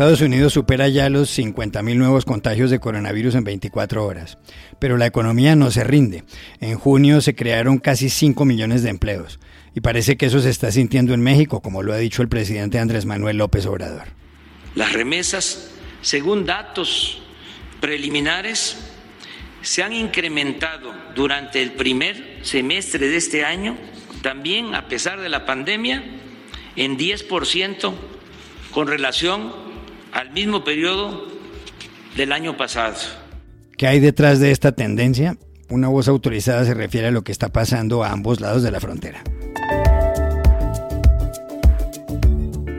Estados Unidos supera ya los 50.000 nuevos contagios de coronavirus en 24 horas, pero la economía no se rinde. En junio se crearon casi 5 millones de empleos y parece que eso se está sintiendo en México, como lo ha dicho el presidente Andrés Manuel López Obrador. Las remesas, según datos preliminares, se han incrementado durante el primer semestre de este año, también a pesar de la pandemia, en 10% con relación al mismo periodo del año pasado. ¿Qué hay detrás de esta tendencia? Una voz autorizada se refiere a lo que está pasando a ambos lados de la frontera.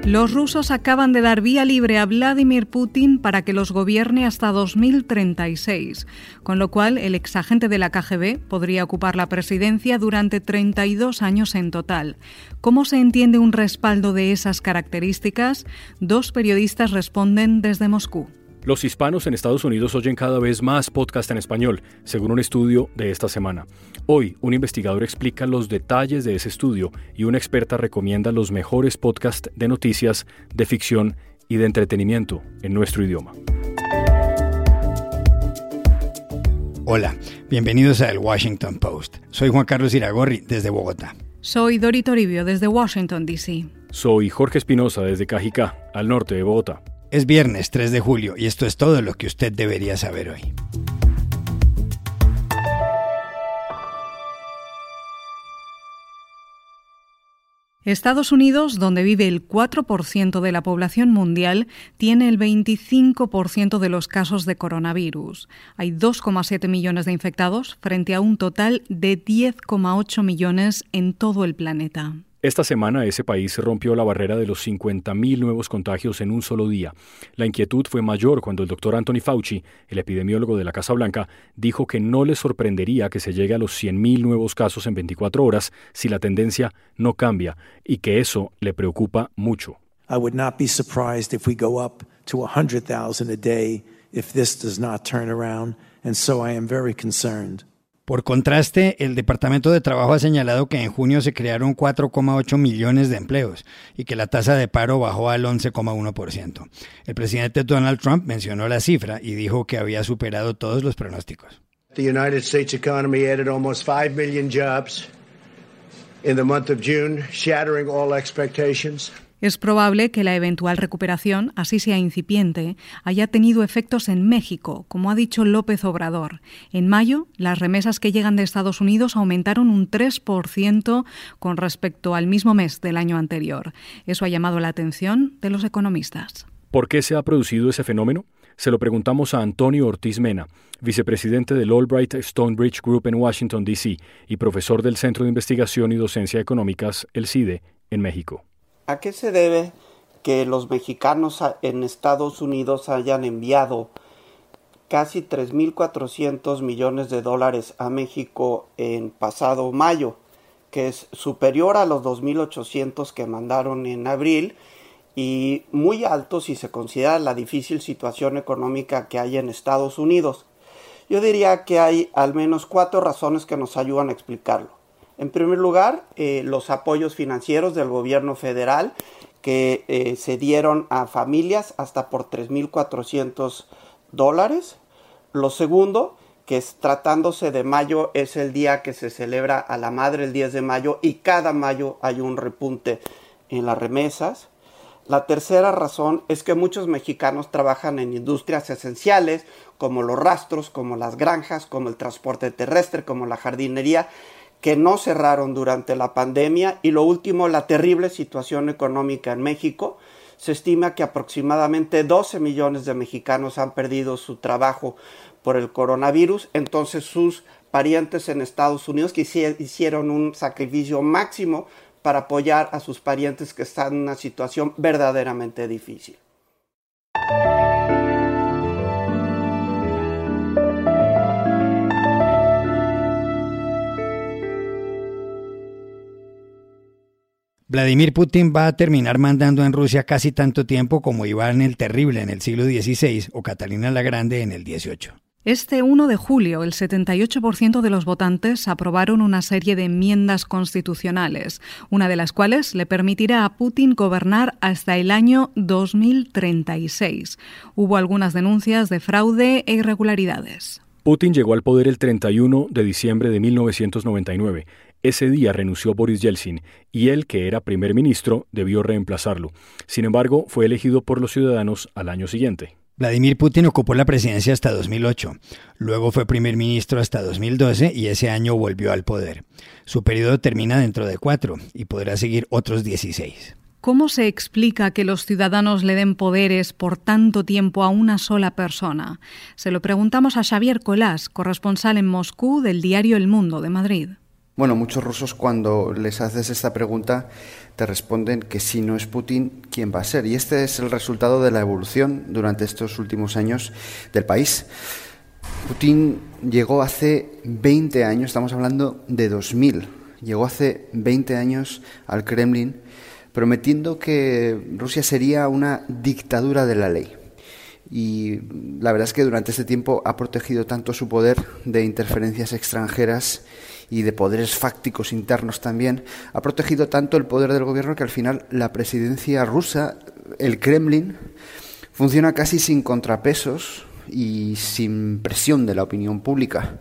Los rusos acaban de dar vía libre a Vladimir Putin para que los gobierne hasta 2036, con lo cual el exagente de la KGB podría ocupar la presidencia durante 32 años en total. ¿Cómo se entiende un respaldo de esas características? Dos periodistas responden desde Moscú. Los hispanos en Estados Unidos oyen cada vez más podcast en español, según un estudio de esta semana. Hoy, un investigador explica los detalles de ese estudio y una experta recomienda los mejores podcasts de noticias, de ficción y de entretenimiento en nuestro idioma. Hola, bienvenidos a El Washington Post. Soy Juan Carlos Iragorri desde Bogotá. Soy Dori Toribio desde Washington, D.C. Soy Jorge Espinosa desde Cajicá, al norte de Bogotá. Es viernes 3 de julio y esto es todo lo que usted debería saber hoy. Estados Unidos, donde vive el 4% de la población mundial, tiene el 25% de los casos de coronavirus. Hay 2,7 millones de infectados frente a un total de 10,8 millones en todo el planeta. Esta semana ese país rompió la barrera de los 50.000 nuevos contagios en un solo día. La inquietud fue mayor cuando el doctor Anthony Fauci, el epidemiólogo de la Casa Blanca, dijo que no le sorprendería que se llegue a los 100.000 nuevos casos en 24 horas si la tendencia no cambia y que eso le preocupa mucho. I would not be surprised if we go up to 100,000 a day if this does not turn around, and so I am very concerned. Por contraste, el Departamento de Trabajo ha señalado que en junio se crearon 4,8 millones de empleos y que la tasa de paro bajó al 11,1%. El presidente Donald Trump mencionó la cifra y dijo que había superado todos los pronósticos. The United States economy added almost 5 million jobs in the month of June, shattering all expectations. Es probable que la eventual recuperación, así sea incipiente, haya tenido efectos en México, como ha dicho López Obrador. En mayo, las remesas que llegan de Estados Unidos aumentaron un 3% con respecto al mismo mes del año anterior. Eso ha llamado la atención de los economistas. ¿Por qué se ha producido ese fenómeno? Se lo preguntamos a Antonio Ortiz Mena, vicepresidente del Albright Stonebridge Group en Washington, D.C. y profesor del Centro de Investigación y Docencia Económicas, el CIDE, en México. ¿A qué se debe que los mexicanos en Estados Unidos hayan enviado casi 3.400 millones de dólares a México en pasado mayo, que es superior a los 2.800 que mandaron en abril y muy alto si se considera la difícil situación económica que hay en Estados Unidos. Yo diría que hay al menos cuatro razones que nos ayudan a explicarlo. En primer lugar, eh, los apoyos financieros del gobierno federal que eh, se dieron a familias hasta por 3.400 dólares. Lo segundo, que es, tratándose de mayo, es el día que se celebra a la madre el 10 de mayo y cada mayo hay un repunte en las remesas. La tercera razón es que muchos mexicanos trabajan en industrias esenciales como los rastros, como las granjas, como el transporte terrestre, como la jardinería, que no cerraron durante la pandemia y lo último, la terrible situación económica en México. Se estima que aproximadamente 12 millones de mexicanos han perdido su trabajo por el coronavirus, entonces sus parientes en Estados Unidos que hicieron un sacrificio máximo para apoyar a sus parientes que están en una situación verdaderamente difícil. Vladimir Putin va a terminar mandando en Rusia casi tanto tiempo como Iván el Terrible en el siglo XVI o Catalina la Grande en el XVIII. Este 1 de julio, el 78% de los votantes aprobaron una serie de enmiendas constitucionales, una de las cuales le permitirá a Putin gobernar hasta el año 2036. Hubo algunas denuncias de fraude e irregularidades. Putin llegó al poder el 31 de diciembre de 1999. Ese día renunció Boris Yeltsin y él, que era primer ministro, debió reemplazarlo. Sin embargo, fue elegido por los ciudadanos al año siguiente. Vladimir Putin ocupó la presidencia hasta 2008, luego fue primer ministro hasta 2012 y ese año volvió al poder. Su periodo termina dentro de cuatro y podrá seguir otros 16. ¿Cómo se explica que los ciudadanos le den poderes por tanto tiempo a una sola persona? Se lo preguntamos a Xavier Colás, corresponsal en Moscú del diario El Mundo de Madrid. Bueno, muchos rusos cuando les haces esta pregunta te responden que si no es Putin, ¿quién va a ser? Y este es el resultado de la evolución durante estos últimos años del país. Putin llegó hace 20 años, estamos hablando de 2000, llegó hace 20 años al Kremlin prometiendo que Rusia sería una dictadura de la ley. Y la verdad es que durante este tiempo ha protegido tanto su poder de interferencias extranjeras y de poderes fácticos internos también, ha protegido tanto el poder del gobierno que al final la presidencia rusa, el Kremlin, funciona casi sin contrapesos y sin presión de la opinión pública.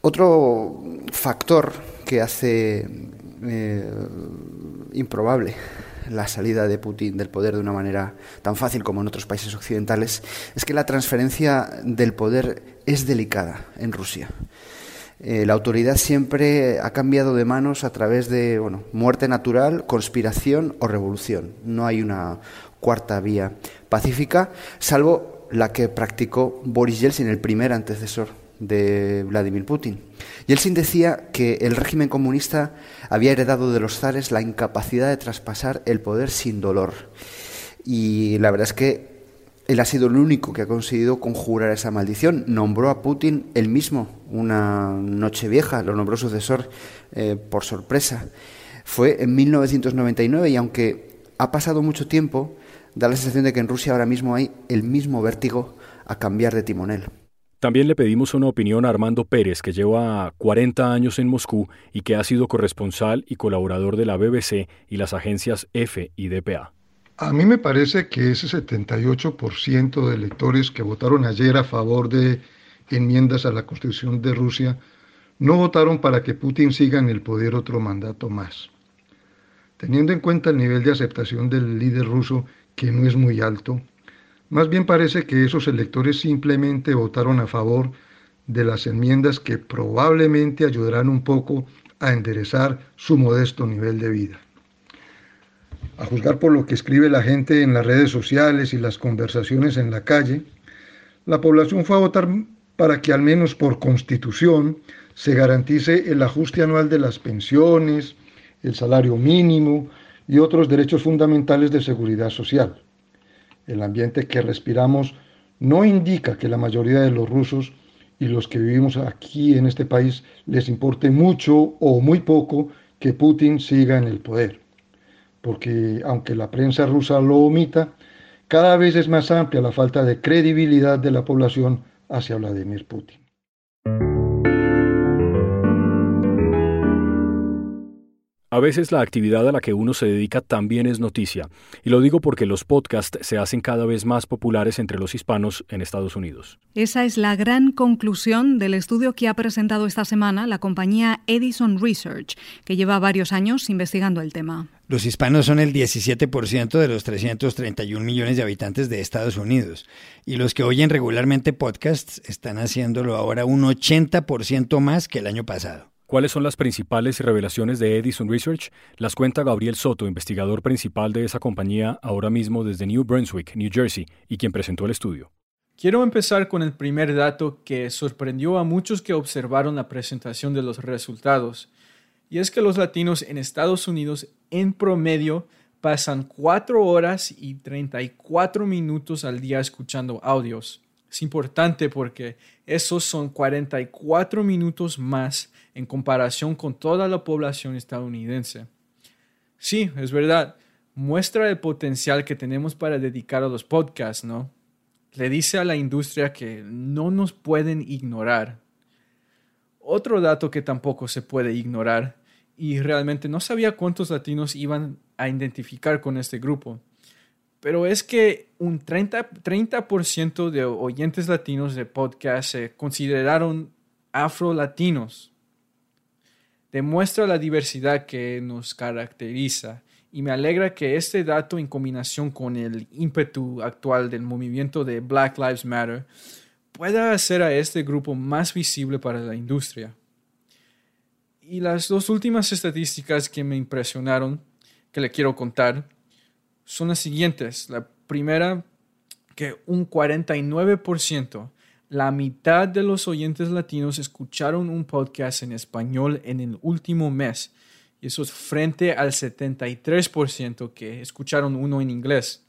Otro factor que hace eh, improbable la salida de Putin del poder de una manera tan fácil como en otros países occidentales es que la transferencia del poder es delicada en Rusia. Eh, la autoridad siempre ha cambiado de manos a través de bueno, muerte natural, conspiración o revolución. No hay una cuarta vía pacífica, salvo la que practicó Boris Yeltsin, el primer antecesor de Vladimir Putin. Yeltsin decía que el régimen comunista había heredado de los zares la incapacidad de traspasar el poder sin dolor. Y la verdad es que él ha sido el único que ha conseguido conjurar esa maldición. Nombró a Putin él mismo una noche vieja, lo nombró sucesor eh, por sorpresa. Fue en 1999 y aunque ha pasado mucho tiempo, da la sensación de que en Rusia ahora mismo hay el mismo vértigo a cambiar de timonel. También le pedimos una opinión a Armando Pérez, que lleva 40 años en Moscú y que ha sido corresponsal y colaborador de la BBC y las agencias EFE y DPA. A mí me parece que ese 78% de electores que votaron ayer a favor de enmiendas a la Constitución de Rusia no votaron para que Putin siga en el poder otro mandato más. Teniendo en cuenta el nivel de aceptación del líder ruso, que no es muy alto, más bien parece que esos electores simplemente votaron a favor de las enmiendas que probablemente ayudarán un poco a enderezar su modesto nivel de vida a juzgar por lo que escribe la gente en las redes sociales y las conversaciones en la calle, la población fue a votar para que al menos por constitución se garantice el ajuste anual de las pensiones, el salario mínimo y otros derechos fundamentales de seguridad social. El ambiente que respiramos no indica que la mayoría de los rusos y los que vivimos aquí en este país les importe mucho o muy poco que Putin siga en el poder porque aunque la prensa rusa lo omita, cada vez es más amplia la falta de credibilidad de la población hacia Vladimir Putin. A veces la actividad a la que uno se dedica también es noticia, y lo digo porque los podcasts se hacen cada vez más populares entre los hispanos en Estados Unidos. Esa es la gran conclusión del estudio que ha presentado esta semana la compañía Edison Research, que lleva varios años investigando el tema. Los hispanos son el 17% de los 331 millones de habitantes de Estados Unidos, y los que oyen regularmente podcasts están haciéndolo ahora un 80% más que el año pasado. ¿Cuáles son las principales revelaciones de Edison Research? Las cuenta Gabriel Soto, investigador principal de esa compañía ahora mismo desde New Brunswick, New Jersey, y quien presentó el estudio. Quiero empezar con el primer dato que sorprendió a muchos que observaron la presentación de los resultados, y es que los latinos en Estados Unidos en promedio pasan 4 horas y 34 minutos al día escuchando audios. Es importante porque esos son 44 minutos más en comparación con toda la población estadounidense. Sí, es verdad, muestra el potencial que tenemos para dedicar a los podcasts, ¿no? Le dice a la industria que no nos pueden ignorar. Otro dato que tampoco se puede ignorar, y realmente no sabía cuántos latinos iban a identificar con este grupo, pero es que un 30%, 30 de oyentes latinos de podcast se consideraron afro-latinos. Demuestra la diversidad que nos caracteriza y me alegra que este dato en combinación con el ímpetu actual del movimiento de Black Lives Matter pueda hacer a este grupo más visible para la industria. Y las dos últimas estadísticas que me impresionaron, que le quiero contar, son las siguientes. La primera, que un 49%, la mitad de los oyentes latinos escucharon un podcast en español en el último mes. Y eso es frente al 73% que escucharon uno en inglés.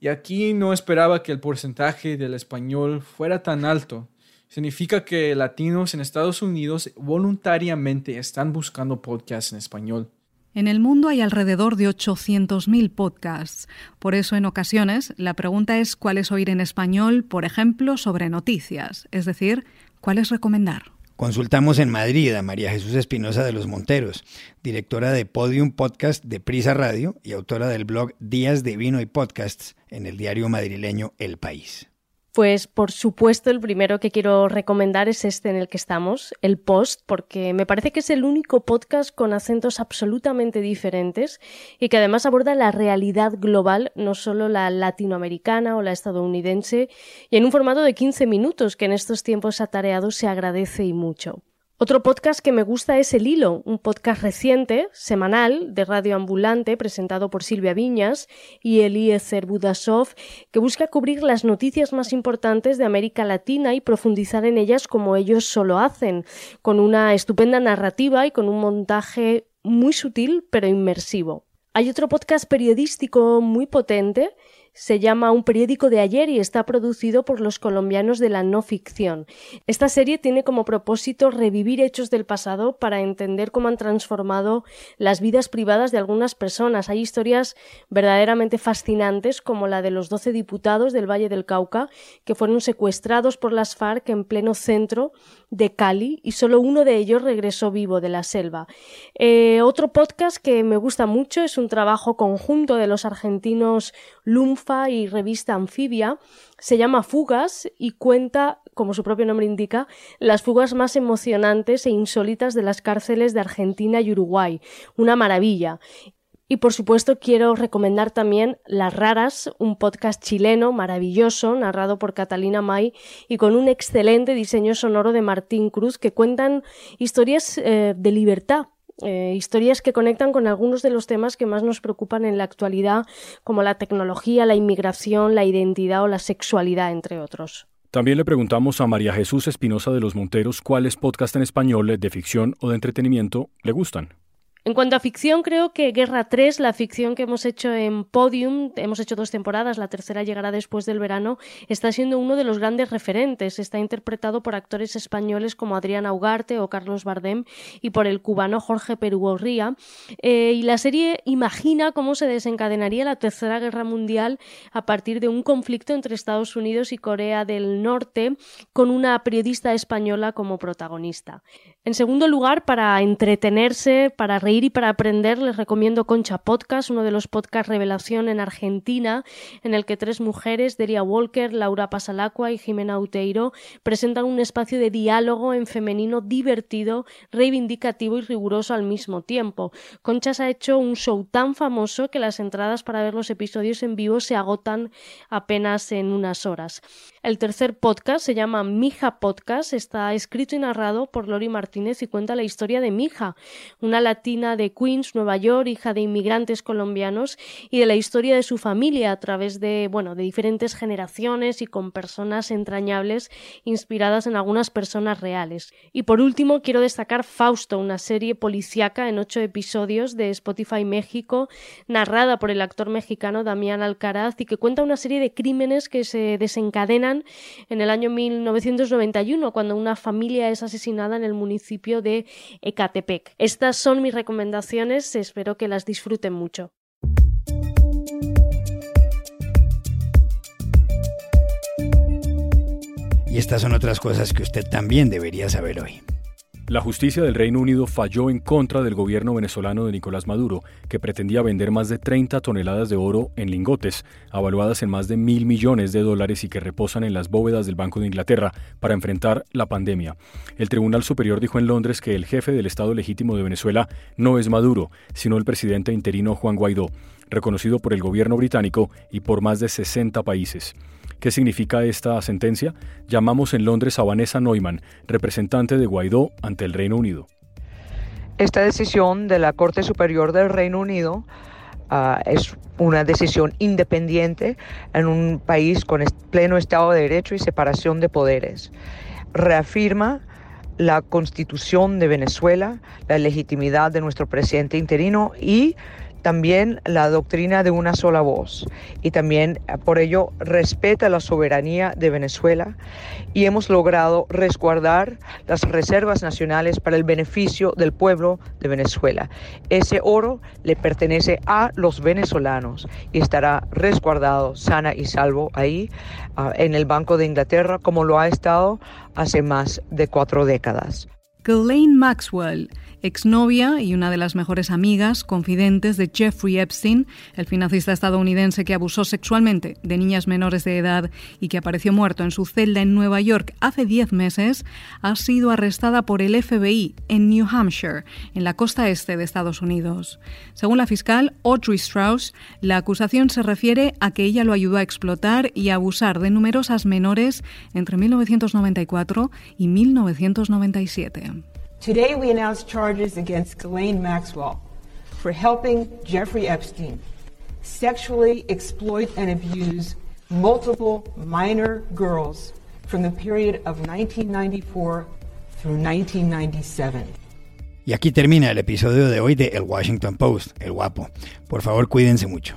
Y aquí no esperaba que el porcentaje del español fuera tan alto. Significa que latinos en Estados Unidos voluntariamente están buscando podcasts en español. En el mundo hay alrededor de 800.000 podcasts. Por eso, en ocasiones, la pregunta es cuál es oír en español, por ejemplo, sobre noticias, es decir, cuál es recomendar. Consultamos en Madrid a María Jesús Espinosa de los Monteros, directora de Podium Podcast de Prisa Radio y autora del blog Días de Vino y Podcasts en el diario madrileño El País. Pues por supuesto el primero que quiero recomendar es este en el que estamos, el Post, porque me parece que es el único podcast con acentos absolutamente diferentes y que además aborda la realidad global, no solo la latinoamericana o la estadounidense, y en un formato de 15 minutos que en estos tiempos atareados se agradece y mucho. Otro podcast que me gusta es El Hilo, un podcast reciente, semanal, de radio ambulante, presentado por Silvia Viñas y Eliezer Budasov, que busca cubrir las noticias más importantes de América Latina y profundizar en ellas como ellos solo hacen, con una estupenda narrativa y con un montaje muy sutil pero inmersivo. Hay otro podcast periodístico muy potente se llama Un periódico de ayer y está producido por los colombianos de la no ficción. Esta serie tiene como propósito revivir hechos del pasado para entender cómo han transformado las vidas privadas de algunas personas. Hay historias verdaderamente fascinantes como la de los doce diputados del Valle del Cauca que fueron secuestrados por las FARC en pleno centro de Cali y solo uno de ellos regresó vivo de la selva. Eh, otro podcast que me gusta mucho es un trabajo conjunto de los argentinos Y Revista Anfibia. Se llama Fugas y cuenta, como su propio nombre indica, las fugas más emocionantes e insólitas de las cárceles de Argentina y Uruguay. Una maravilla. Y por supuesto quiero recomendar también Las Raras, un podcast chileno maravilloso, narrado por Catalina May y con un excelente diseño sonoro de Martín Cruz que cuentan historias eh, de libertad, eh, historias que conectan con algunos de los temas que más nos preocupan en la actualidad, como la tecnología, la inmigración, la identidad o la sexualidad, entre otros. También le preguntamos a María Jesús Espinosa de los Monteros cuáles podcasts en español de ficción o de entretenimiento le gustan. En cuanto a ficción, creo que Guerra 3, la ficción que hemos hecho en Podium, hemos hecho dos temporadas, la tercera llegará después del verano, está siendo uno de los grandes referentes. Está interpretado por actores españoles como Adrián Ugarte o Carlos Bardem y por el cubano Jorge Perugorría. Eh, y la serie imagina cómo se desencadenaría la Tercera Guerra Mundial a partir de un conflicto entre Estados Unidos y Corea del Norte, con una periodista española como protagonista. En segundo lugar, para entretenerse, para reír y para aprender, les recomiendo Concha Podcast, uno de los podcasts revelación en Argentina, en el que tres mujeres, Delia Walker, Laura Pasalacua y Jimena Uteiro, presentan un espacio de diálogo en femenino divertido, reivindicativo y riguroso al mismo tiempo. Conchas ha hecho un show tan famoso que las entradas para ver los episodios en vivo se agotan apenas en unas horas. El tercer podcast se llama Mija Podcast, está escrito y narrado por Lori Martínez y cuenta la historia de Mija, una latina de Queens, Nueva York, hija de inmigrantes colombianos y de la historia de su familia a través de, bueno, de diferentes generaciones y con personas entrañables inspiradas en algunas personas reales. Y por último, quiero destacar Fausto, una serie policíaca en ocho episodios de Spotify México, narrada por el actor mexicano Damián Alcaraz y que cuenta una serie de crímenes que se desencadenan en el año 1991, cuando una familia es asesinada en el municipio de Ecatepec. Estas son mis recomendaciones, espero que las disfruten mucho. Y estas son otras cosas que usted también debería saber hoy. La justicia del Reino Unido falló en contra del gobierno venezolano de Nicolás Maduro, que pretendía vender más de 30 toneladas de oro en lingotes, avaluadas en más de mil millones de dólares y que reposan en las bóvedas del Banco de Inglaterra para enfrentar la pandemia. El Tribunal Superior dijo en Londres que el jefe del Estado legítimo de Venezuela no es Maduro, sino el presidente interino Juan Guaidó, reconocido por el gobierno británico y por más de 60 países. ¿Qué significa esta sentencia? Llamamos en Londres a Vanessa Neumann, representante de Guaidó ante el Reino Unido. Esta decisión de la Corte Superior del Reino Unido uh, es una decisión independiente en un país con pleno Estado de Derecho y separación de poderes. Reafirma la constitución de Venezuela, la legitimidad de nuestro presidente interino y también la doctrina de una sola voz y también eh, por ello respeta la soberanía de Venezuela y hemos logrado resguardar las reservas nacionales para el beneficio del pueblo de Venezuela. Ese oro le pertenece a los venezolanos y estará resguardado sana y salvo ahí ah, en el Banco de Inglaterra como lo ha estado hace más de cuatro décadas. Ghislaine Maxwell exnovia y una de las mejores amigas, confidentes de Jeffrey Epstein, el financista estadounidense que abusó sexualmente de niñas menores de edad y que apareció muerto en su celda en Nueva York hace 10 meses, ha sido arrestada por el FBI en New Hampshire, en la costa este de Estados Unidos. Según la fiscal Audrey Strauss, la acusación se refiere a que ella lo ayudó a explotar y abusar de numerosas menores entre 1994 y 1997. Today, we announce charges against Ghislaine Maxwell for helping Jeffrey Epstein sexually exploit and abuse multiple minor girls from the period of 1994 through 1997. Y aquí termina el episodio de hoy de El Washington Post, El Guapo. Por favor, cuídense mucho